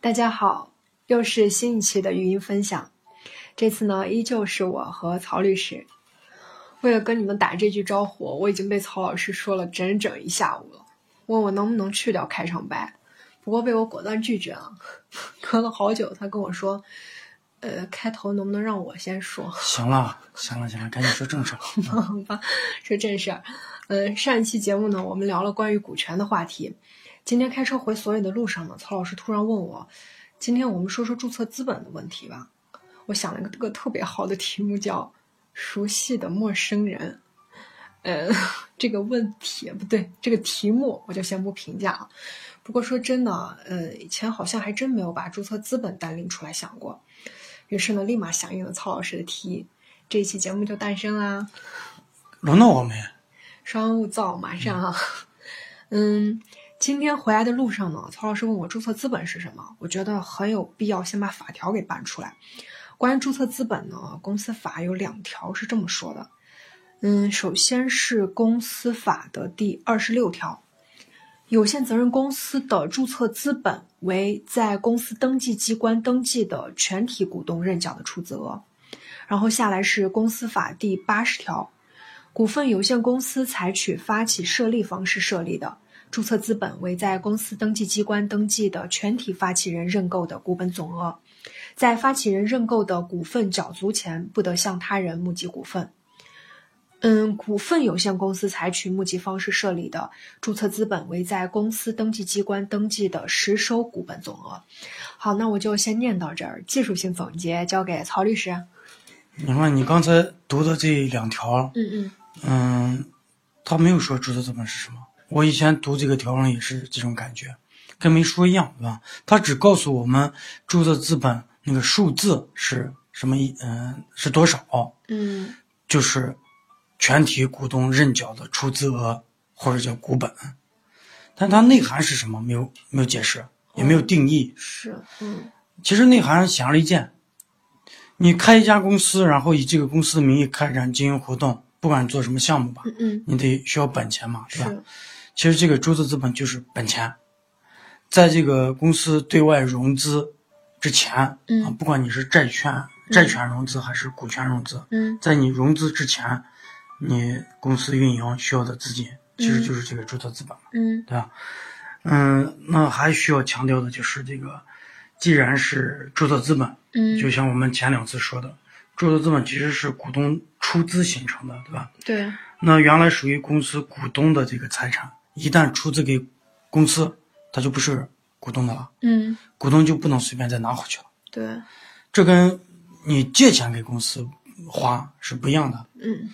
大家好，又是新一期的语音分享。这次呢，依旧是我和曹律师。为了跟你们打这句招呼，我已经被曹老师说了整整一下午了，问我能不能去掉开场白，不过被我果断拒绝了。隔了好久，他跟我说：“呃，开头能不能让我先说？” 行了，行了，行了，赶紧说正事儿。好吧，说正事儿。呃，上一期节目呢，我们聊了关于股权的话题。今天开车回所里的路上呢，曹老师突然问我：“今天我们说说注册资本的问题吧。”我想了一个特别好的题目，叫“熟悉的陌生人”。呃，这个问题不对，这个题目我就先不评价了。不过说真的，呃，以前好像还真没有把注册资本单拎出来想过。于是呢，立马响应了曹老师的提议，这一期节目就诞生啦。轮到我们，稍安勿躁，马上啊。嗯。今天回来的路上呢，曹老师问我注册资本是什么，我觉得很有必要先把法条给搬出来。关于注册资本呢，公司法有两条是这么说的。嗯，首先是公司法的第二十六条，有限责任公司的注册资本为在公司登记机关登记的全体股东认缴的出资额。然后下来是公司法第八十条，股份有限公司采取发起设立方式设立的。注册资本为在公司登记机关登记的全体发起人认购的股本总额，在发起人认购的股份缴足前，不得向他人募集股份。嗯，股份有限公司采取募集方式设立的注册资本为在公司登记机关登记的实收股本总额。好，那我就先念到这儿，技术性总结交给曹律师。你看，你刚才读的这两条，嗯嗯嗯，他没有说注册资本是什么。我以前读这个条文也是这种感觉，跟没说一样，对吧？他只告诉我们注册资本那个数字是什么一，嗯，是多少？嗯，就是全体股东认缴的出资额或者叫股本，但它内涵是什么？没有没有解释，也没有定义。是，嗯，其实内涵显而易见，你开一家公司，然后以这个公司的名义开展经营活动，不管做什么项目吧，嗯嗯，你得需要本钱嘛，对吧？是。其实这个注册资本就是本钱，在这个公司对外融资之前，啊，不管你是债券、债权融资还是股权融资，嗯，在你融资之前，你公司运营需要的资金，其实就是这个注册资本嘛，嗯，对吧？嗯，那还需要强调的就是这个，既然是注册资本，嗯，就像我们前两次说的，注册资本其实是股东出资形成的，对吧？对。那原来属于公司股东的这个财产。一旦出资给公司，它就不是股东的了。嗯，股东就不能随便再拿回去了。对，这跟你借钱给公司花是不一样的。嗯，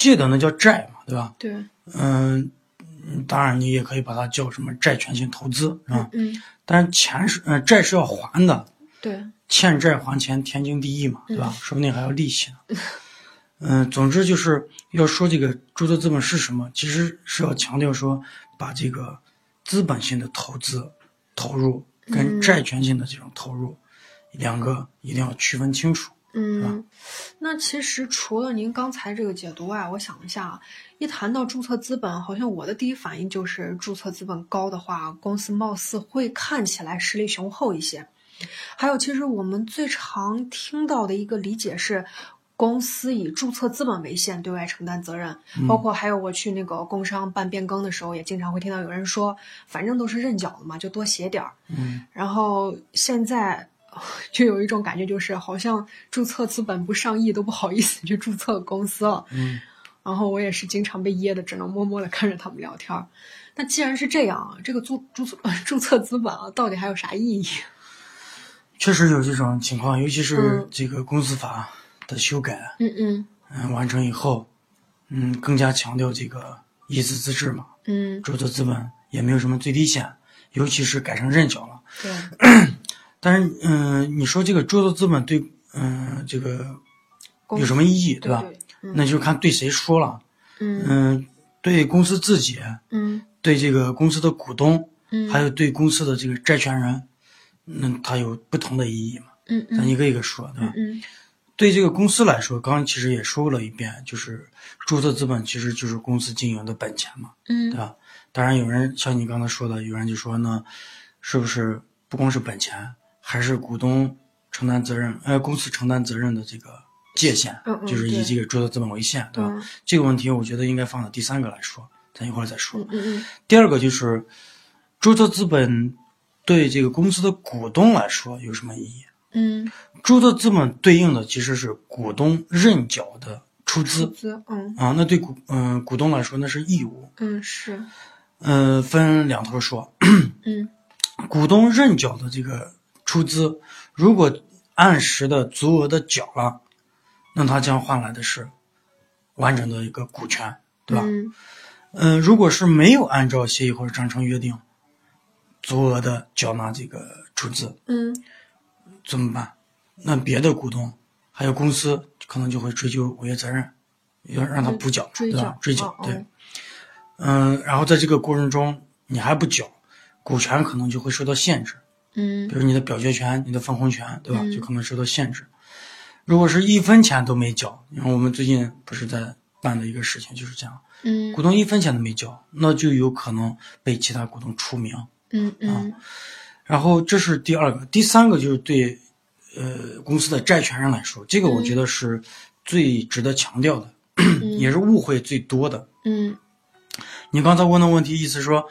借的那叫债嘛，对吧？对。嗯，当然你也可以把它叫什么债权性投资，是吧？嗯。但是钱是，嗯，债是要还的。对。欠债还钱，天经地义嘛，对吧？说不定还要利息呢。嗯，总之就是要说这个注册资本是什么，其实是要强调说，把这个资本性的投资投入跟债权性的这种投入，两个一定要区分清楚。嗯，那其实除了您刚才这个解读外，我想一下，一谈到注册资本，好像我的第一反应就是注册资本高的话，公司貌似会看起来实力雄厚一些。还有，其实我们最常听到的一个理解是。公司以注册资本为限，对外承担责任，包括还有我去那个工商办变更的时候，也经常会听到有人说，反正都是认缴的嘛，就多写点儿。嗯，然后现在 就有一种感觉，就是好像注册资本不上亿都不好意思去注册公司了。嗯，然后我也是经常被噎的，只能默默的看着他们聊天。那既然是这样，这个注注册 注册资本啊，到底还有啥意义？确实有这种情况，尤其是这个公司法。的修改，嗯嗯嗯，完成以后，嗯，更加强调这个一资自治嘛，嗯，注册资本也没有什么最低限，尤其是改成认缴了。对，但是，嗯，你说这个注册资本对，嗯，这个有什么意义，对吧？那就看对谁说了，嗯，对公司自己，嗯，对这个公司的股东，嗯，还有对公司的这个债权人，那它有不同的意义嘛？嗯嗯咱一个一个说，对吧？嗯对这个公司来说，刚刚其实也说了一遍，就是注册资本其实就是公司经营的本钱嘛，嗯对吧？当然，有人像你刚才说的，有人就说呢，是不是不光是本钱，还是股东承担责任，呃，公司承担责任的这个界限，嗯嗯就是以这个注册资本为限，对吧？嗯这个问题我觉得应该放到第三个来说，咱一会儿再说。嗯嗯第二个就是注册资本对这个公司的股东来说有什么意义？嗯，注册资本对应的其实是股东认缴的出出资资，嗯啊，那对股嗯、股东来说那是义务，嗯是，嗯、分两头说。嗯 股东认缴的这个出资，如果按时的足额的缴了，那他将换来的是完整的一个股权，对吧？嗯嗯、如果是没有按照协议或者章程约定足额的缴纳这个出资，嗯怎么办？那别的股东还有公司可能就会追究违约责任，要让他补缴，追对吧？追缴，对。嗯，然后在这个过程中你还不缴，股权可能就会受到限制，嗯比如你的表决权、你的分红权，对吧？嗯就可能受到限制。如果是一分钱都没交，你看我们最近不是在办的一个事情就是这样，嗯股东一分钱都没交，那就有可能被其他股东除名。嗯嗯然后这是第二个，第三个就是对，呃，公司的债权人来说，这个我觉得是最值得强调的，也是误会最多的。嗯你刚才问的问题，意思说，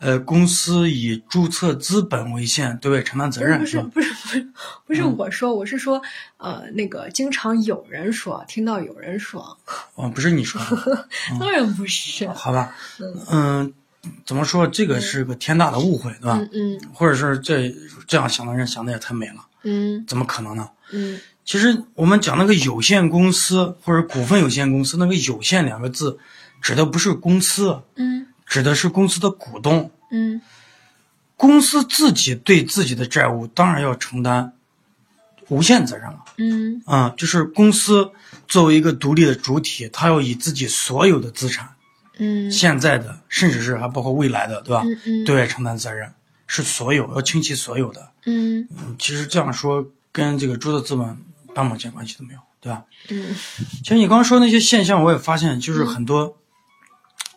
呃，公司以注册资本为限，对外承担责任，吧？不是不是不是不是我说，我是说，呃，那个经常有人说，听到有人说，哦，不是你说的，当然不是，好吧？嗯，怎么说？这个是个天大的误会，对吧？嗯嗯或者是这这样想的人想的也太美了，嗯怎么可能呢？嗯其实我们讲那个有限公司或者股份有限公司，那个“有限”两个字，指的不是公司，嗯指的是公司的股东。嗯公司自己对自己的债务当然要承担无限责任了。嗯啊、就是公司作为一个独立的主体，它要以自己所有的资产，嗯现在的，甚至是还包括未来的，对吧？嗯嗯对外承担责任，是所有要倾其所有的。嗯嗯，其实这样说跟这个注册资本半毛钱关系都没有，对吧？嗯其实你刚刚说那些现象，我也发现，就是很多、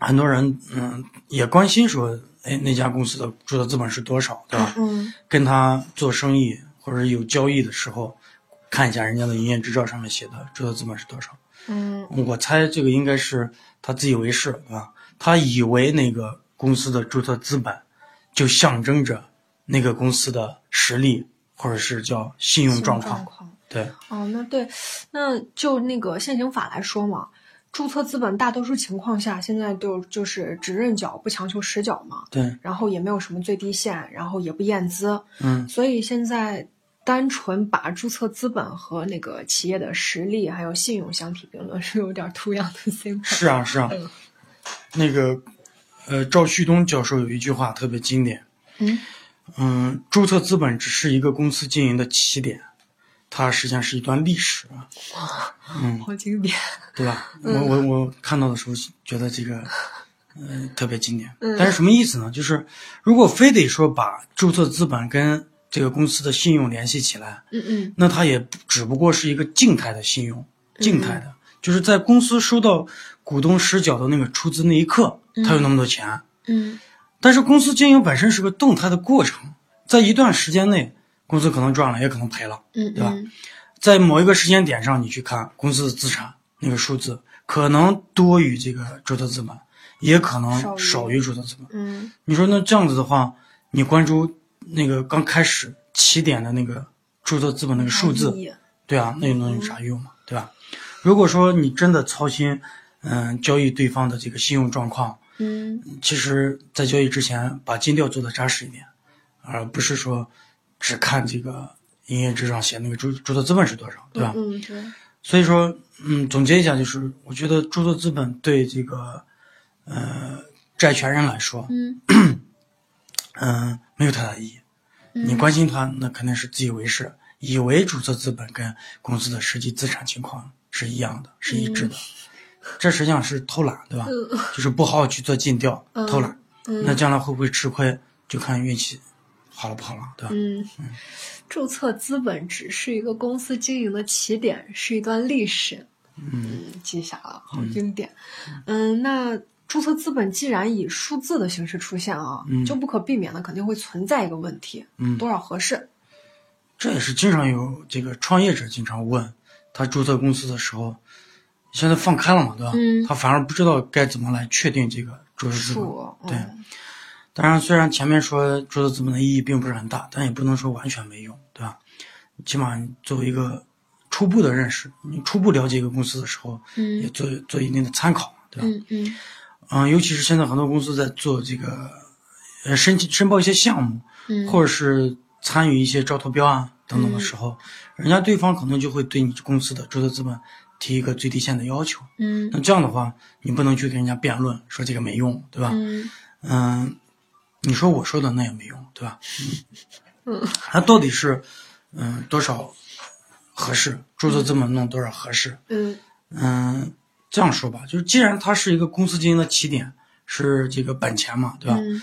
很多人，嗯，也关心说，哎，那家公司的注册资本是多少，对吧？嗯跟他做生意或者有交易的时候，看一下人家的营业执照上面写的注册资本是多少。嗯我猜这个应该是他自以为是，对吧？他以为那个公司的注册资本就象征着那个公司的实力，或者是叫信用状况。况。对，哦，那对，那就那个现行法来说嘛，注册资本大多数情况下现在都就是只认缴不强求实缴嘛，对，然后也没有什么最低限，然后也不验资，嗯，所以现在单纯把注册资本和那个企业的实力还有信用相提并论是有点 too young to think。是啊，是啊嗯。那个，呃，赵旭东教授有一句话特别经典，嗯嗯，注册资本只是一个公司经营的起点，它实际上是一段历史啊，好经典。对吧？我我我看到的时候觉得这个，呃，特别经典。嗯但是什么意思呢？就是如果非得说把注册资本跟这个公司的信用联系起来，嗯嗯那它也只不过是一个静态的信用，静态的，就是在公司收到股东实缴的那个出资那一刻，它有那么多钱。嗯但是公司经营本身是个动态的过程，在一段时间内，公司可能赚了，也可能赔了。嗯对吧嗯在某一个时间点上，你去看公司的资产那个数字，可能多于这个注册资本，也可能少于注册资本。嗯你说那这样子的话，你关注那个刚开始起点的那个注册资本那个数字，对啊，那又能有啥用嘛？对吧？如果说你真的操心，嗯，交易对方的这个信用状况，嗯其实，在交易之前把尽调做的扎实一点，而不是说只看这个营业执照上写那个注注册资本是多少，对吧？嗯对所以说，嗯，总结一下，就是我觉得注册资本对这个呃债权人来说，嗯 嗯、没有太大意义。你关心他，那肯定是自以为是，以为注册资本跟公司的实际资产情况是一样的，是一致的。这实际上是偷懒，对吧？就是不好好去做尽调，偷懒。那将来会不会吃亏，就看运气好了不好了，对吧？嗯，注册资本只是一个公司经营的起点，是一段历史。嗯，记下了，好经典。嗯，那注册资本既然以数字的形式出现啊，就不可避免的肯定会存在一个问题，嗯，多少合适？这也是经常有这个创业者经常问，他注册公司的时候，现在放开了嘛，对吧？嗯，他反而不知道该怎么来确定这个注册资本。数，对嗯当然，虽然前面说注册资本的意义并不是很大，但也不能说完全没用，对吧？起码作为一个初步的认识，你初步了解一个公司的时候，也嗯做做一定的参考，对吧？嗯嗯嗯，尤其是现在很多公司在做这个，呃，申请申报一些项目，嗯，或者是参与一些招投标啊等等的时候，人家对方可能就会对你公司的注册资本提一个最低限的要求。嗯那这样的话，你不能去跟人家辩论说这个没用，对吧？嗯嗯，你说我说的那也没用，对吧？嗯，它到底是嗯多少合适？注册资本弄多少合适？嗯嗯，这样说吧，就是既然它是一个公司经营的起点，是这个本钱嘛，对吧？嗯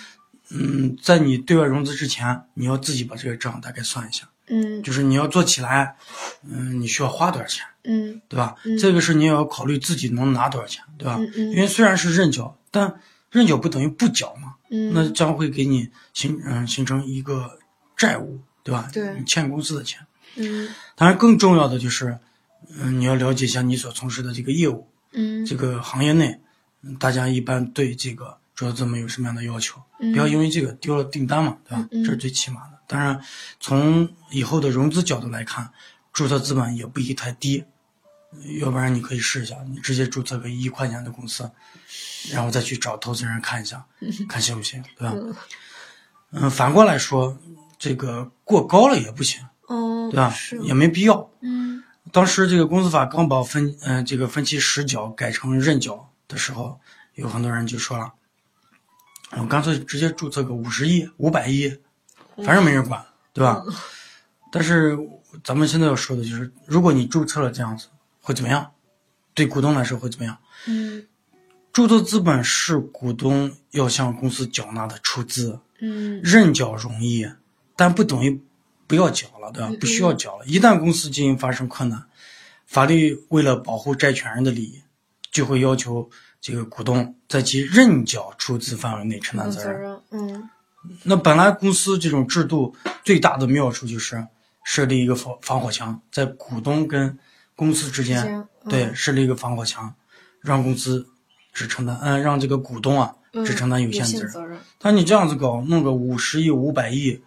嗯，在你对外融资之前，你要自己把这个账大概算一下，嗯就是你要做起来，嗯，你需要花多少钱，嗯对吧？嗯这个是你也要考虑自己能拿多少钱，对吧？嗯嗯因为虽然是认缴，但认缴不等于不缴嘛，嗯，那将会给你形嗯形成一个债务，对吧？对你欠公司的钱。嗯当然，更重要的就是，嗯，你要了解一下你所从事的这个业务，嗯这个行业内，嗯大家一般对这个注册资本有什么样的要求？嗯不要因为这个丢了订单嘛，对吧？这是最起码的。当然，从以后的融资角度来看，注册资本也不宜太低，要不然你可以试一下，你直接注册个一亿块钱的公司，然后再去找投资人看一下，看行不行，对吧？嗯，反过来说，这个过高了也不行，哦，对吧是？也没必要。嗯当时这个公司法刚把分嗯、这个分期实缴改成认缴的时候，有很多人就说了，我干脆直接注册个五十亿、五百亿，反正没人管，对吧？但是咱们现在要说的就是，如果你注册了这样子，会怎么样？对股东来说会怎么样？嗯注册资本是股东要向公司缴纳的出资，嗯认缴容易，但不等于不要缴了，对吧嗯？不需要缴了。一旦公司经营发生困难，法律为了保护债权人的利益，就会要求这个股东在其认缴出资范围内承担责任。嗯那本来公司这种制度最大的妙处就是设立一个防防火墙，在股东跟公司之间，之间嗯对，设立一个防火墙，让公司只承担，嗯、让这个股东啊嗯只承担有有限责任。责任，但你这样子搞，弄个五十亿、五百亿，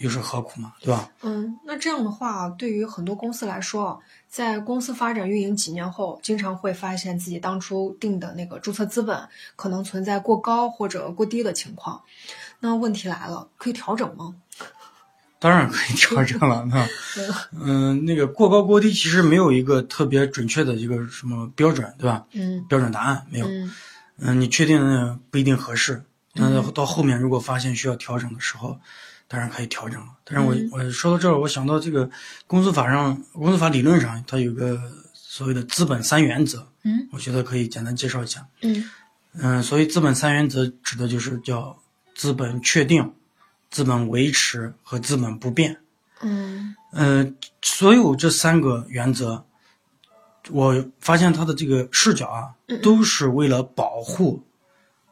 又是何苦嘛，对吧？嗯，那这样的话，对于很多公司来说，在公司发展运营几年后，经常会发现自己当初定的那个注册资本可能存在过高或者过低的情况。那问题来了，可以调整吗？当然可以调整了，那，嗯，那个过高过低其实没有一个特别准确的一个什么标准，对吧？嗯标准答案没有。嗯嗯，你确定的不一定合适，那到后面如果发现需要调整的时候，当然可以调整了。但是我、嗯我说到这儿，我想到这个公司法上，公司法理论上它有个所谓的资本三原则，嗯我觉得可以简单介绍一下。嗯嗯，所以资本三原则指的就是叫资本确定、资本维持和资本不变。嗯嗯，所有这三个原则，我发现他的这个视角啊，都是为了保护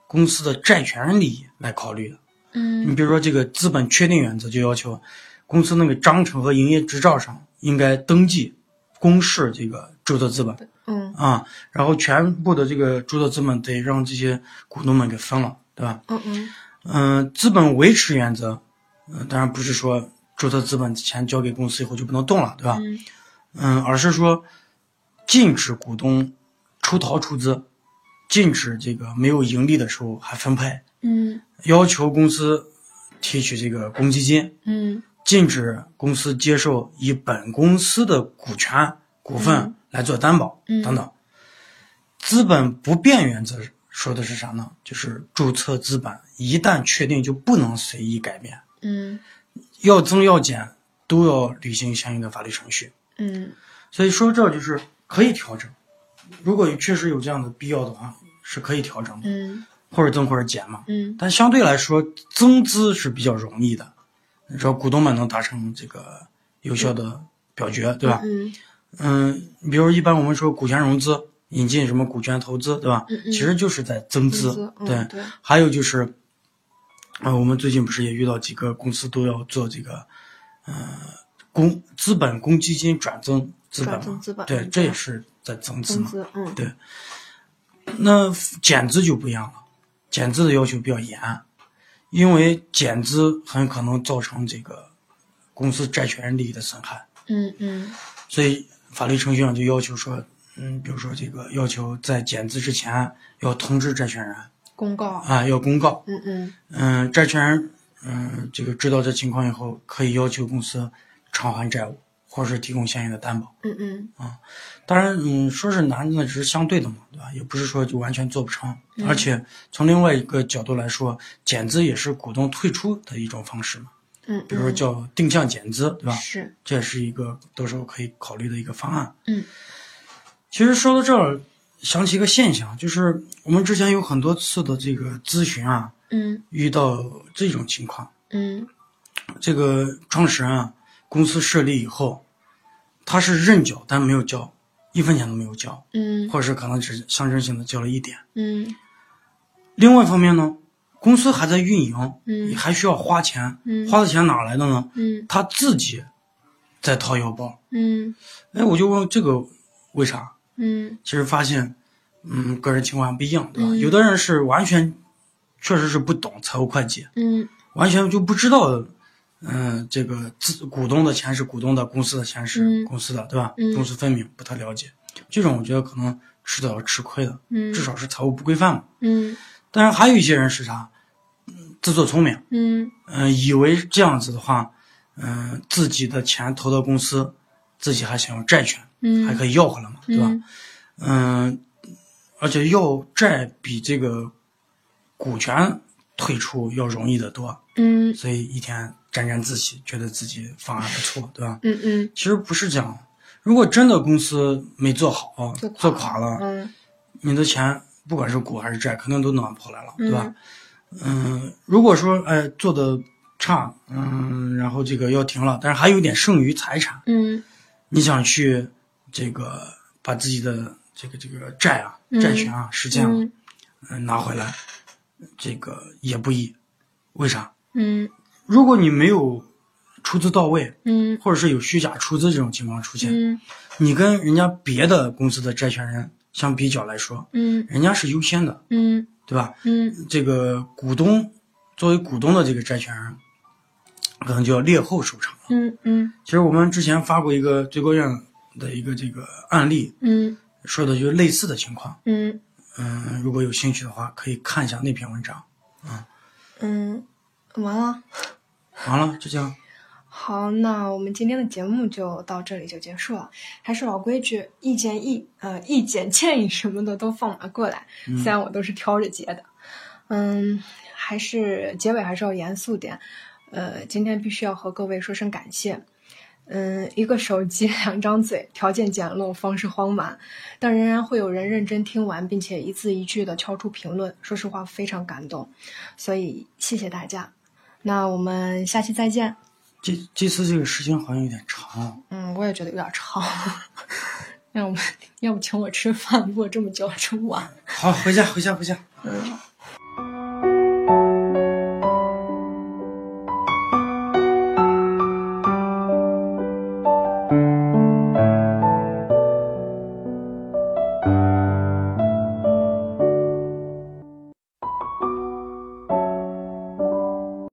公司的债权人利益来考虑的。嗯你比如说，这个资本确定原则就要求公司那个章程和营业执照上应该登记公示这个注册资本嗯啊，然后全部的这个注册资本得让这些股东们给分了，对吧？嗯嗯嗯，资本维持原则，嗯、当然不是说注册资本钱交给公司以后就不能动了，对吧？嗯嗯，而是说禁止股东出逃出资，禁止这个没有盈利的时候还分配，嗯要求公司提取这个公积金，嗯禁止公司接受以本公司的股权股份来做担保，嗯等等。资本不变原则说的是啥呢？就是注册资本一旦确定就不能随意改变，嗯要增要减都要履行相应的法律程序。嗯所以说这就是可以调整，如果确实有这样的必要的话，是可以调整的，嗯或者增或者减嘛。嗯但相对来说，增资是比较容易的，只要股东们能达成这个有效的表决，对吧？嗯嗯，比如一般我们说股权融资，引进什么股权投资，对吧？嗯嗯其实就是在增资。资嗯对，还有就是，呃，我们最近不是也遇到几个公司都要做这个，呃，公资本公积金转增资本嘛？资本对，嗯这也是在增资嘛。资，嗯对，那减资就不一样了，减资的要求比较严，因为减资很可能造成这个公司债权人利益的损害。嗯嗯所以法律程序上就要求说，嗯，比如说这个要求在减资之前要通知债权人公告，啊，要公告，嗯嗯嗯，债权人嗯这个知道这情况以后，可以要求公司偿还债务，或者是提供相应的担保。嗯嗯啊当然，嗯，说是难，那只是相对的嘛，对吧？也不是说就完全做不成。而且从另外一个角度来说，减资也是股东退出的一种方式嘛，嗯，比如说嗯叫定向减资，对吧？是，这也是一个到时候可以考虑的一个方案。嗯，其实说到这儿，想起一个现象，就是我们之前有很多次的这个咨询啊，嗯遇到这种情况，嗯这个创始人啊，公司设立以后，他是认缴，但没有交，一分钱都没有交，嗯或者是可能只象征性的交了一点。嗯另外一方面呢，公司还在运营，嗯还需要花钱，嗯花的钱哪来的呢？嗯他自己在掏腰包。嗯哎，我就问这个为啥？嗯其实发现，嗯，个人情况不一样，对吧？嗯有的人是完全，确实是不懂财务会计，嗯完全就不知道，嗯、这个自股东的钱是股东的，公司的钱是嗯公司的，对吧？嗯公私分明，不太了解。这种我觉得可能迟早要吃亏的，嗯至少是财务不规范嘛。嗯当然，还有一些人是啥，嗯自作聪明，嗯嗯、以为这样子的话，嗯、自己的钱投到公司，自己还享有债权，嗯，还可以要回来嘛，对吧？嗯嗯，而且要债比这个股权退出要容易得多，嗯所以一天沾沾自喜，觉得自己方案不错，对吧？嗯嗯其实不是这样，如果真的公司没做好，做做垮垮了，嗯你的钱不管是股还是债，肯定都拿不回来了，嗯对吧？嗯，如果说哎做的差，嗯，然后这个要停了，但是还有点剩余财产，嗯你想去这个把自己的这个这个债啊、嗯债权啊实现啊，嗯嗯，拿回来，这个也不易。为啥？嗯如果你没有出资到位，嗯或者是有虚假出资这种情况出现，嗯你跟人家别的公司的债权人相比较来说，嗯人家是优先的，嗯对吧？嗯这个股东作为股东的这个债权人，可能就要劣后收场了。嗯嗯其实我们之前发过一个最高院的一个这个案例，嗯说的就是类似的情况。嗯嗯，如果有兴趣的话，可以看一下那篇文章。嗯，完了。完了，就这样。好，那我们今天的节目就到这里就结束了。还是老规矩，意见意呃意见建议什么的都放马过来，虽然我都是挑着接的。嗯，还是结尾还是要严肃点。呃，今天必须要和各位说声感谢。嗯，一个手机，两张嘴，条件简陋，方式荒蛮，但仍然会有人认真听完，并且一字一句的敲出评论。说实话，非常感动，所以谢谢大家。那我们下期再见。这这次这个时间好像有点长。嗯，我也觉得有点长。要不要不请我吃饭？录了这么久，吃不完。好，回家，回家，回家。嗯。